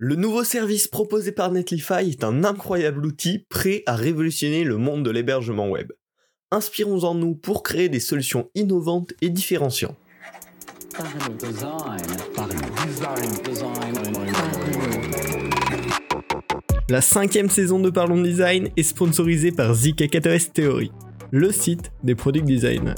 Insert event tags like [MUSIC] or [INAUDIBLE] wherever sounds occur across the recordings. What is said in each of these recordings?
Le nouveau service proposé par Netlify est un incroyable outil prêt à révolutionner le monde de l'hébergement web. Inspirons-en nous pour créer des solutions innovantes et différenciantes. La cinquième saison de Parlons Design est sponsorisée par ZKKTOS Theory, le site des product designers.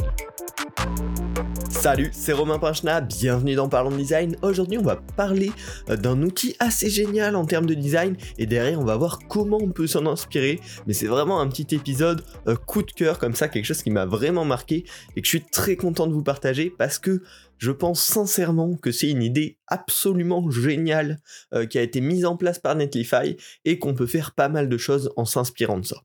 Salut, c'est Romain Pinchna, bienvenue dans Parlons Design. Aujourd'hui, on va parler euh, d'un outil assez génial en termes de design et derrière, on va voir comment on peut s'en inspirer. Mais c'est vraiment un petit épisode euh, coup de cœur comme ça, quelque chose qui m'a vraiment marqué et que je suis très content de vous partager parce que je pense sincèrement que c'est une idée absolument géniale euh, qui a été mise en place par Netlify et qu'on peut faire pas mal de choses en s'inspirant de ça.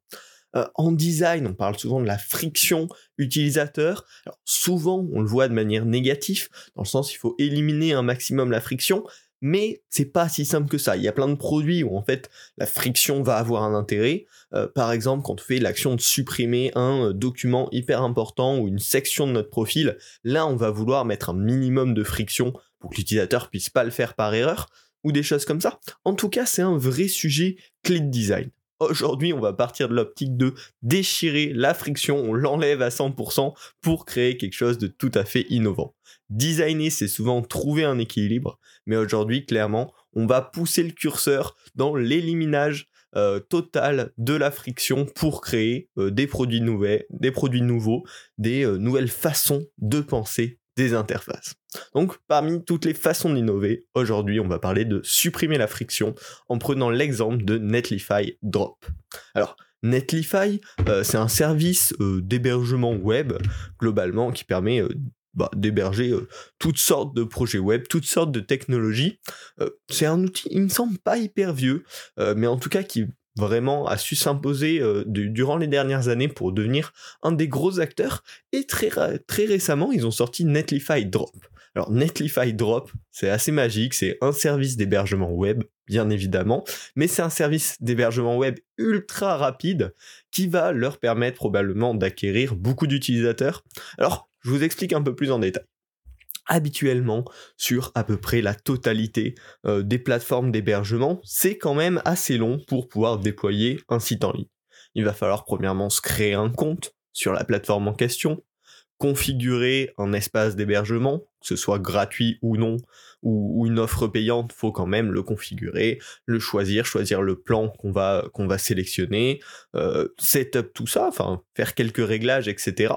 Euh, en design, on parle souvent de la friction utilisateur. souvent, on le voit de manière négative, dans le sens il faut éliminer un maximum la friction, mais c'est pas si simple que ça. Il y a plein de produits où en fait la friction va avoir un intérêt. Euh, par exemple, quand on fait l'action de supprimer un euh, document hyper important ou une section de notre profil, là on va vouloir mettre un minimum de friction pour que l'utilisateur puisse pas le faire par erreur ou des choses comme ça. En tout cas, c'est un vrai sujet clé de design. Aujourd'hui, on va partir de l'optique de déchirer la friction, on l'enlève à 100% pour créer quelque chose de tout à fait innovant. Designer, c'est souvent trouver un équilibre, mais aujourd'hui, clairement, on va pousser le curseur dans l'éliminage euh, total de la friction pour créer euh, des produits nouveaux, des produits nouveaux, des euh, nouvelles façons de penser des interfaces. Donc parmi toutes les façons d'innover, aujourd'hui on va parler de supprimer la friction en prenant l'exemple de Netlify Drop. Alors Netlify, euh, c'est un service euh, d'hébergement web globalement qui permet euh, bah, d'héberger toutes sortes de projets web, toutes sortes de technologies. c'est un outil, il me semble pas hyper vieux, mais en tout cas qui vraiment a su s'imposer euh, durant les dernières années pour devenir un des gros acteurs. Et très, très récemment, ils ont sorti Netlify Drop. Alors Netlify Drop, c'est assez magique, c'est un service d'hébergement web, bien évidemment, mais c'est un service d'hébergement web ultra rapide qui va leur permettre probablement d'acquérir beaucoup d'utilisateurs. Alors, je vous explique un peu plus en détail habituellement sur à peu près la totalité euh, des plateformes d'hébergement, c'est quand même assez long pour pouvoir déployer un site en ligne. Il va falloir premièrement se créer un compte sur la plateforme en question, configurer un espace d'hébergement, que ce soit gratuit ou non, ou, une offre payante, faut quand même le configurer, le choisir, choisir le plan qu'on va qu'on va sélectionner, euh, setup tout ça, enfin faire quelques réglages, etc.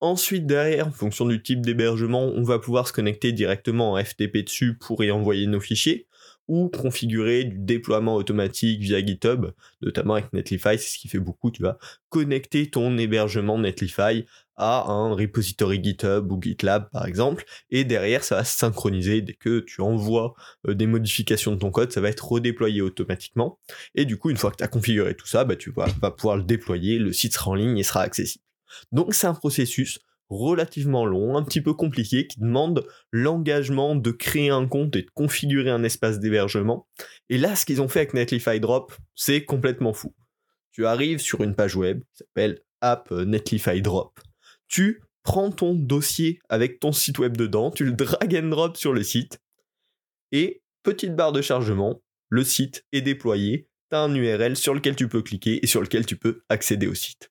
Ensuite, derrière, en fonction du type d'hébergement, on va pouvoir se connecter directement en FTP dessus pour y envoyer nos fichiers, ou configurer du déploiement automatique via GitHub, notamment avec Netlify, c'est ce qui fait beaucoup, tu vas connecter ton hébergement Netlify à un repository GitHub ou GitLab par exemple, et derrière ça va se synchroniser. Dès que tu envoies euh, des modifications de ton code, ça va être redéployé automatiquement, et du coup une fois que tu as configuré tout ça, bah, tu vas pouvoir le déployer, le site sera en ligne et sera accessible. Donc c'est un processus relativement long, un petit peu compliqué, qui demande l'engagement de créer un compte et de configurer un espace d'hébergement. Et là, ce qu'ils ont fait avec Netlify Drop, c'est complètement fou. Tu arrives sur une page web qui s'appelle App Netlify Drop. Tu prends ton dossier avec ton site web dedans, tu le drag and drop sur le site, et petite barre de chargement, le site est déployé, tu as un URL sur lequel tu peux cliquer et sur lequel tu peux accéder au site.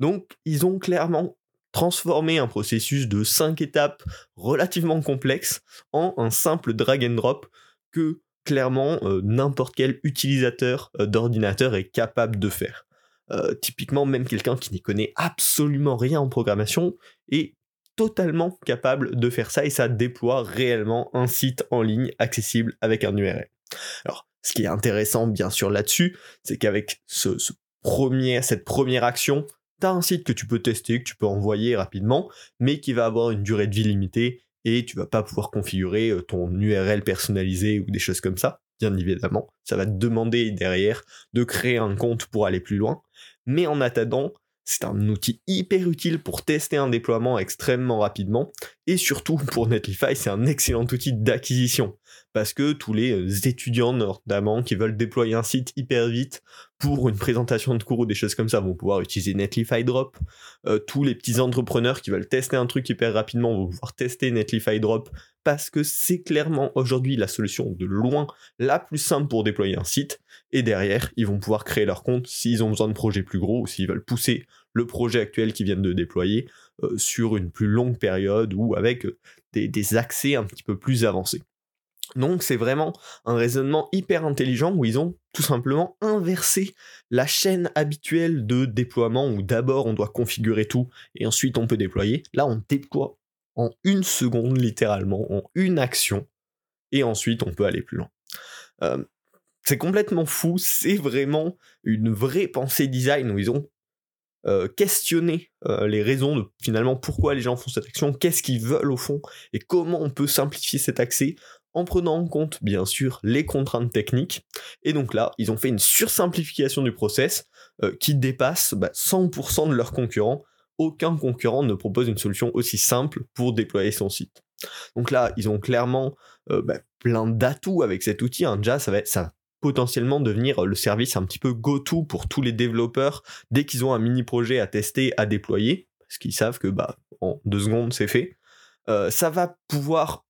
Donc, ils ont clairement transformé un processus de 5 étapes relativement complexe en un simple drag and drop que clairement euh, n'importe quel utilisateur euh, d'ordinateur est capable de faire. Euh, typiquement, même quelqu'un qui n'y connaît absolument rien en programmation est totalement capable de faire ça et ça déploie réellement un site en ligne accessible avec un URL. Alors, ce qui est intéressant bien sûr là-dessus, c'est qu'avec cette première action, un site que tu peux tester, que tu peux envoyer rapidement, mais qui va avoir une durée de vie limitée et tu vas pas pouvoir configurer euh, ton URL personnalisé ou des choses comme ça, bien évidemment. Ça va te demander derrière de créer un compte pour aller plus loin. Mais en attendant, c'est un outil hyper utile pour tester un déploiement extrêmement rapidement. Et surtout, pour Netlify, c'est un excellent outil d'acquisition. Parce que tous les euh, étudiants, notamment, qui veulent déployer un site hyper vite pour une présentation de cours ou des choses comme ça, vont pouvoir utiliser Netlify Drop. Euh, tous les petits entrepreneurs qui veulent tester un truc hyper rapidement vont pouvoir tester Netlify Drop parce que c'est clairement aujourd'hui la solution de loin la plus simple pour déployer un site. Et derrière, ils vont pouvoir créer leur compte s'ils ont besoin de projets plus gros ou s'ils veulent pousser le projet actuel qu'ils viennent de déployer euh, sur une plus longue période ou avec euh, des, accès un petit peu plus avancés. Donc c'est vraiment un raisonnement hyper intelligent où ils ont tout simplement inversé la chaîne habituelle de déploiement où d'abord on doit configurer tout et ensuite on peut déployer. Là on déploie en une seconde littéralement, en une action et ensuite on peut aller plus loin. Euh, c'est complètement fou, c'est vraiment une vraie pensée design où ils ont euh, questionner euh, les raisons de finalement pourquoi les gens font cette action, qu'est-ce qu'ils veulent au fond, et comment on peut simplifier cet accès en prenant en compte bien sûr les contraintes techniques. Et donc là, ils ont fait une sursimplification du process euh, qui dépasse 100% bah, de leurs concurrents. Aucun concurrent ne propose une solution aussi simple pour déployer son site. Donc là, ils ont clairement bah, plein d'atouts avec cet outil. Hein. Déjà, ça va, ça potentiellement devenir le service un petit peu go-to pour tous les développeurs dès qu'ils ont un mini projet à tester, à déployer, parce qu'ils savent que bah en deux secondes c'est fait. Euh, ça va pouvoir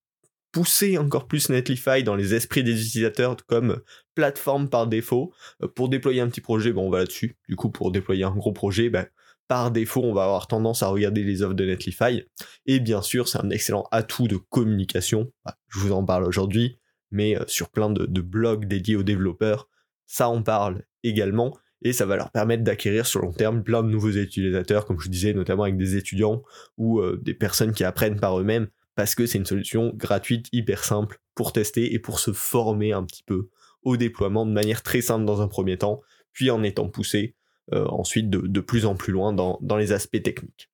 pousser encore plus Netlify dans les esprits des utilisateurs comme plateforme par défaut. Euh, pour déployer un petit projet, bon, on va là-dessus. Du coup, pour déployer un gros projet, ben, par défaut, on va avoir tendance à regarder les offres de Netlify. Et bien sûr, c'est un excellent atout de communication. Bah, je vous en parle aujourd'hui mais euh, sur plein de, blogs dédiés aux développeurs, ça en parle également, et ça va leur permettre d'acquérir sur long terme plein de nouveaux utilisateurs, comme je disais, notamment avec des étudiants ou euh, des personnes qui apprennent par eux-mêmes, parce que c'est une solution gratuite, hyper simple pour tester et pour se former un petit peu au déploiement de manière très simple dans un premier temps, puis en étant poussé euh, ensuite de, plus en plus loin dans, les aspects techniques.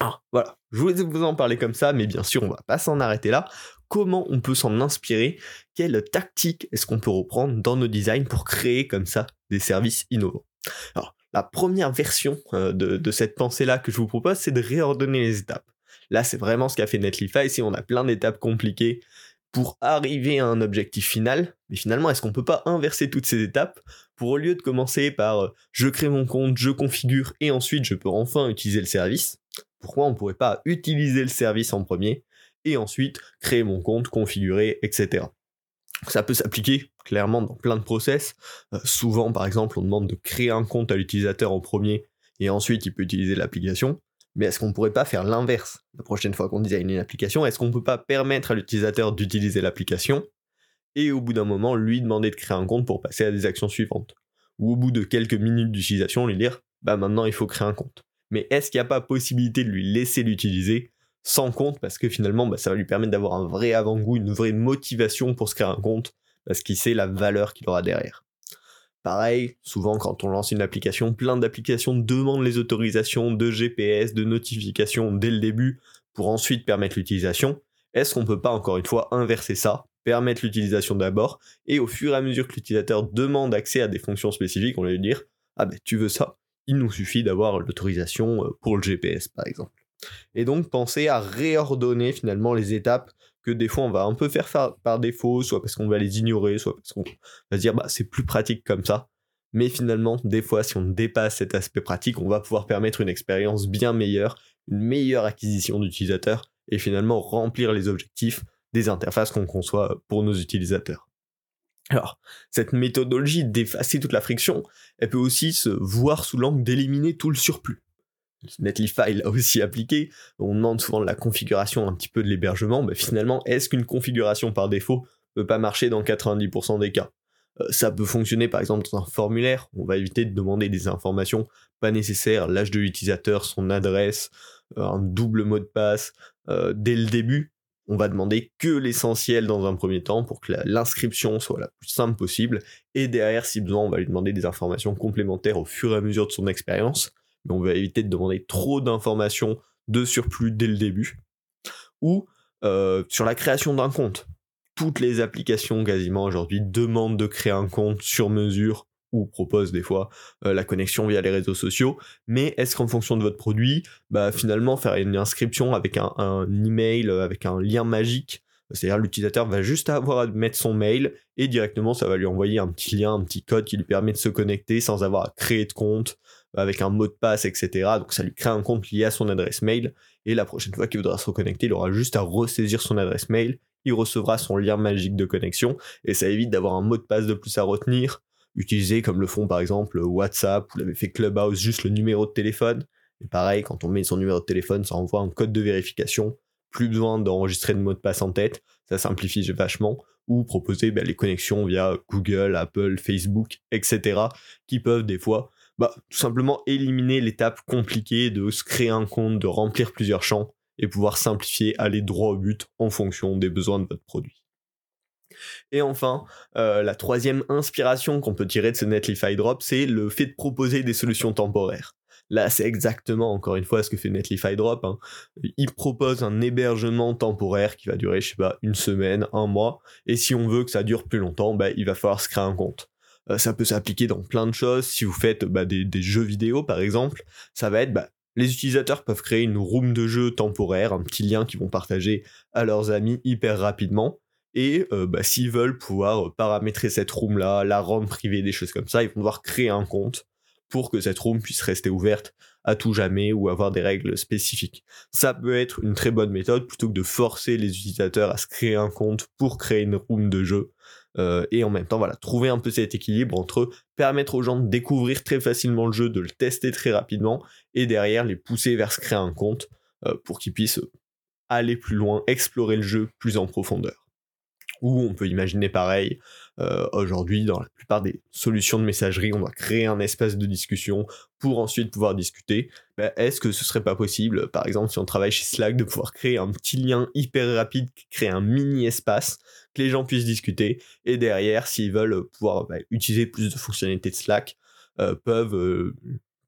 Ah, voilà, je voulais vous en parler comme ça, mais bien sûr, on va pas s'en arrêter là comment on peut s'en inspirer, quelle tactique est-ce qu'on peut reprendre dans nos designs pour créer comme ça des services innovants. Alors, la première version euh, de, cette pensée-là que je vous propose, c'est de réordonner les étapes. Là, c'est vraiment ce qu'a fait Netlify, si on a plein d'étapes compliquées pour arriver à un objectif final, mais finalement, est-ce qu'on peut pas inverser toutes ces étapes pour au lieu de commencer par euh, je crée mon compte, je configure et ensuite je peux enfin utiliser le service, pourquoi on ne pourrait pas utiliser le service en premier et ensuite créer mon compte, configurer, etc. Ça peut s'appliquer clairement dans plein de process. Euh, souvent, par exemple, on demande de créer un compte à l'utilisateur en premier et ensuite il peut utiliser l'application. Mais est-ce qu'on ne pourrait pas faire l'inverse? La prochaine fois qu'on design une application Est-ce qu'on ne peut pas permettre à l'utilisateur d'utiliser l'application et au bout d'un moment lui demander de créer un compte pour passer à des actions suivantes? Ou au bout de quelques minutes d'utilisation lui dire bah maintenant il faut créer un compte. Mais est-ce qu'il n'y a pas possibilité de lui laisser l'utiliser sans compte parce que finalement bah, ça va lui permettre d'avoir un vrai avant-goût, une vraie motivation pour se créer un compte parce qu'il sait la valeur qu'il aura derrière. Pareil, souvent quand on lance une application, plein d'applications demandent les autorisations de GPS, de notifications dès le début pour ensuite permettre l'utilisation. Est-ce qu'on peut pas encore une fois inverser ça, permettre l'utilisation d'abord et au fur et à mesure que l'utilisateur demande accès à des fonctions spécifiques, on va lui dire ah ben tu veux ça, il nous suffit d'avoir l'autorisation euh, pour le GPS par exemple. Et donc penser à réordonner finalement les étapes que des fois on va un peu faire par défaut, soit parce qu'on va les ignorer, soit parce qu'on va se dire bah c'est plus pratique comme ça. Mais finalement, des fois, si on dépasse cet aspect pratique, on va pouvoir permettre une expérience bien meilleure, une meilleure acquisition d'utilisateurs et finalement remplir les objectifs des interfaces qu'on conçoit pour nos utilisateurs. Alors, cette méthodologie d'effacer toute la friction, elle peut aussi se voir sous l'angle d'éliminer tout le surplus. Netlify l'a [LAUGHS] aussi appliqué. On demande souvent la configuration un petit peu de l'hébergement. mais finalement, est-ce qu'une configuration par défaut peut pas marcher dans 90% des cas? Euh, Ça peut fonctionner par exemple dans un formulaire. On va éviter de demander des informations pas nécessaires, l'âge de l'utilisateur, son adresse, euh, un double mot de passe. Euh, dès le début, on va demander que l'essentiel dans un premier temps pour que l'inscription soit la plus simple possible. Et derrière, si besoin, on va lui demander des informations complémentaires au fur et à mesure de son expérience on va éviter de demander trop d'informations de surplus dès le début. Ou euh, sur la création d'un compte. Toutes les applications quasiment aujourd'hui demandent de créer un compte sur mesure ou propose des fois euh, la connexion via les réseaux sociaux, mais est-ce qu'en fonction de votre produit, bah finalement faire une inscription avec un, un email, avec un lien magique, c'est-à-dire l'utilisateur va juste avoir à mettre son mail et directement ça va lui envoyer un petit lien, un petit code qui lui permet de se connecter sans avoir à créer de compte, avec un mot de passe, etc. Donc ça lui crée un compte lié à son adresse mail et la prochaine fois qu'il voudra se reconnecter, il aura juste à ressaisir son adresse mail, il recevra son lien magique de connexion et ça évite d'avoir un mot de passe de plus à retenir, utilisé comme le font par exemple WhatsApp, vous l'avez fait Clubhouse, juste le numéro de téléphone. Et pareil, quand on met son numéro de téléphone, ça envoie un code de vérification plus besoin d'enregistrer de mot de passe en tête, ça simplifie vachement, ou proposer bah, les connexions via Google, Apple, Facebook, etc., qui peuvent des fois bah, tout simplement éliminer l'étape compliquée de se créer un compte, de remplir plusieurs champs, et pouvoir simplifier, aller droit au but en fonction des besoins de votre produit. Et enfin, euh, la troisième inspiration qu'on peut tirer de ce Netlify Drop, c'est le fait de proposer des solutions temporaires. Là, c'est exactement, encore une fois, ce que fait Netlify Drop. Hein. Il propose un hébergement temporaire qui va durer, je sais pas, une semaine, un mois. Et si on veut que ça dure plus longtemps, bah, il va falloir se créer un compte. Euh, ça peut s'appliquer dans plein de choses. Si vous faites bah, des, jeux vidéo, par exemple, ça va être bah, les utilisateurs peuvent créer une room de jeu temporaire, un petit lien qu'ils vont partager à leurs amis hyper rapidement. Et euh, bah, s'ils veulent pouvoir paramétrer cette room là, la rendre privée, des choses comme ça, ils vont devoir créer un compte pour que cette room puisse rester ouverte à tout jamais ou avoir des règles spécifiques. Ça peut être une très bonne méthode plutôt que de forcer les utilisateurs à se créer un compte pour créer une room de jeu. Euh, et en même temps, voilà, trouver un peu cet équilibre entre permettre aux gens de découvrir très facilement le jeu, de le tester très rapidement, et derrière les pousser vers se créer un compte euh, pour qu'ils puissent aller plus loin, explorer le jeu plus en profondeur. Ou on peut imaginer pareil, euh, aujourd'hui, dans la plupart des solutions de messagerie, on doit créer un espace de discussion pour ensuite pouvoir discuter. Ben, est-ce que ce serait pas possible, par exemple, si on travaille chez Slack, de pouvoir créer un petit lien hyper rapide, créer un mini espace, que les gens puissent discuter, et derrière, s'ils veulent pouvoir ben, utiliser plus de fonctionnalités de Slack, euh, peuvent euh,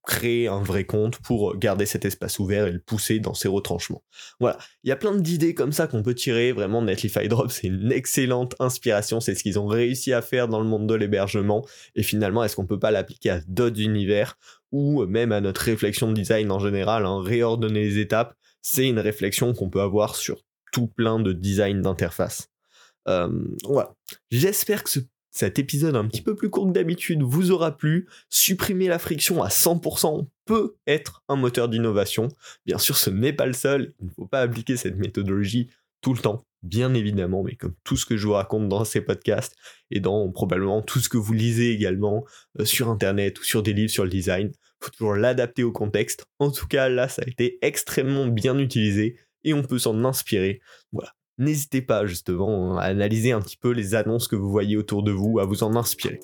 créer un vrai compte pour garder cet espace ouvert et le pousser dans ses retranchements. Voilà, il y a plein d'idées comme ça qu'on peut tirer, vraiment Netlify Drop c'est une excellente inspiration, c'est ce qu'ils ont réussi à faire dans le monde de l'hébergement, et finalement est-ce qu'on peut pas l'appliquer à d'autres univers, ou même à notre réflexion de design en général, hein, réordonner les étapes, c'est une réflexion qu'on peut avoir sur tout plein de design d'interface. Euh, voilà. J'espère que ce cet épisode un petit peu plus court que d'habitude vous aura plu. Supprimer la friction à 100% peut être un moteur d'innovation. Bien sûr, ce n'est pas le seul. Il ne faut pas appliquer cette méthodologie tout le temps, bien évidemment, mais comme tout ce que je vous raconte dans ces podcasts et dans probablement tout ce que vous lisez également euh, sur Internet ou sur des livres sur le design, faut toujours l'adapter au contexte. En tout cas, là, ça a été extrêmement bien utilisé et on peut s'en inspirer. Voilà n'hésitez pas justement à analyser un petit peu les annonces que vous voyez autour de vous, à vous en inspirer.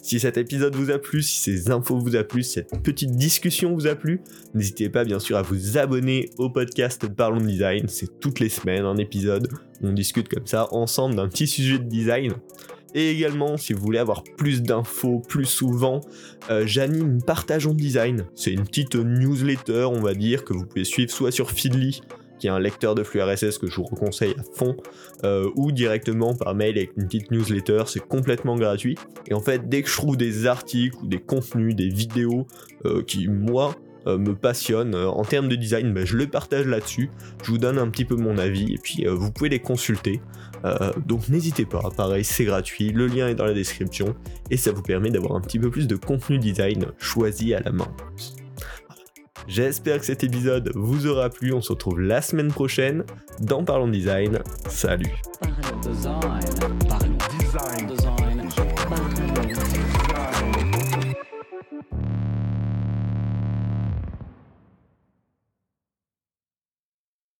Si cet épisode vous a plu, si ces infos vous a plu, si cette petite discussion vous a plu, n'hésitez pas bien sûr à vous abonner au podcast Parlons Design. C'est toutes les semaines un épisode où on discute comme ça ensemble d'un petit sujet de design. Et également, si vous voulez avoir plus d'infos plus souvent, euh, j'anime Partageons Design. C'est une petite newsletter, on va dire, que vous pouvez suivre soit sur Feedly, qui est un lecteur de flux RSS que je vous conseille à fond, euh, ou directement par mail avec une petite newsletter, c'est complètement gratuit. Et en fait, dès que je trouve des articles ou des contenus, des vidéos euh, qui, moi, euh, me passionnent en termes de design, ben, je le partage là-dessus, je vous donne un petit peu mon avis, et puis vous pouvez les consulter. donc n'hésitez pas, pareil, c'est gratuit, le lien est dans la description, et ça vous permet d'avoir un petit peu plus de contenu design choisi à la main. J'espère que cet épisode vous aura plu. On se retrouve la semaine prochaine dans Parlons Design. Salut.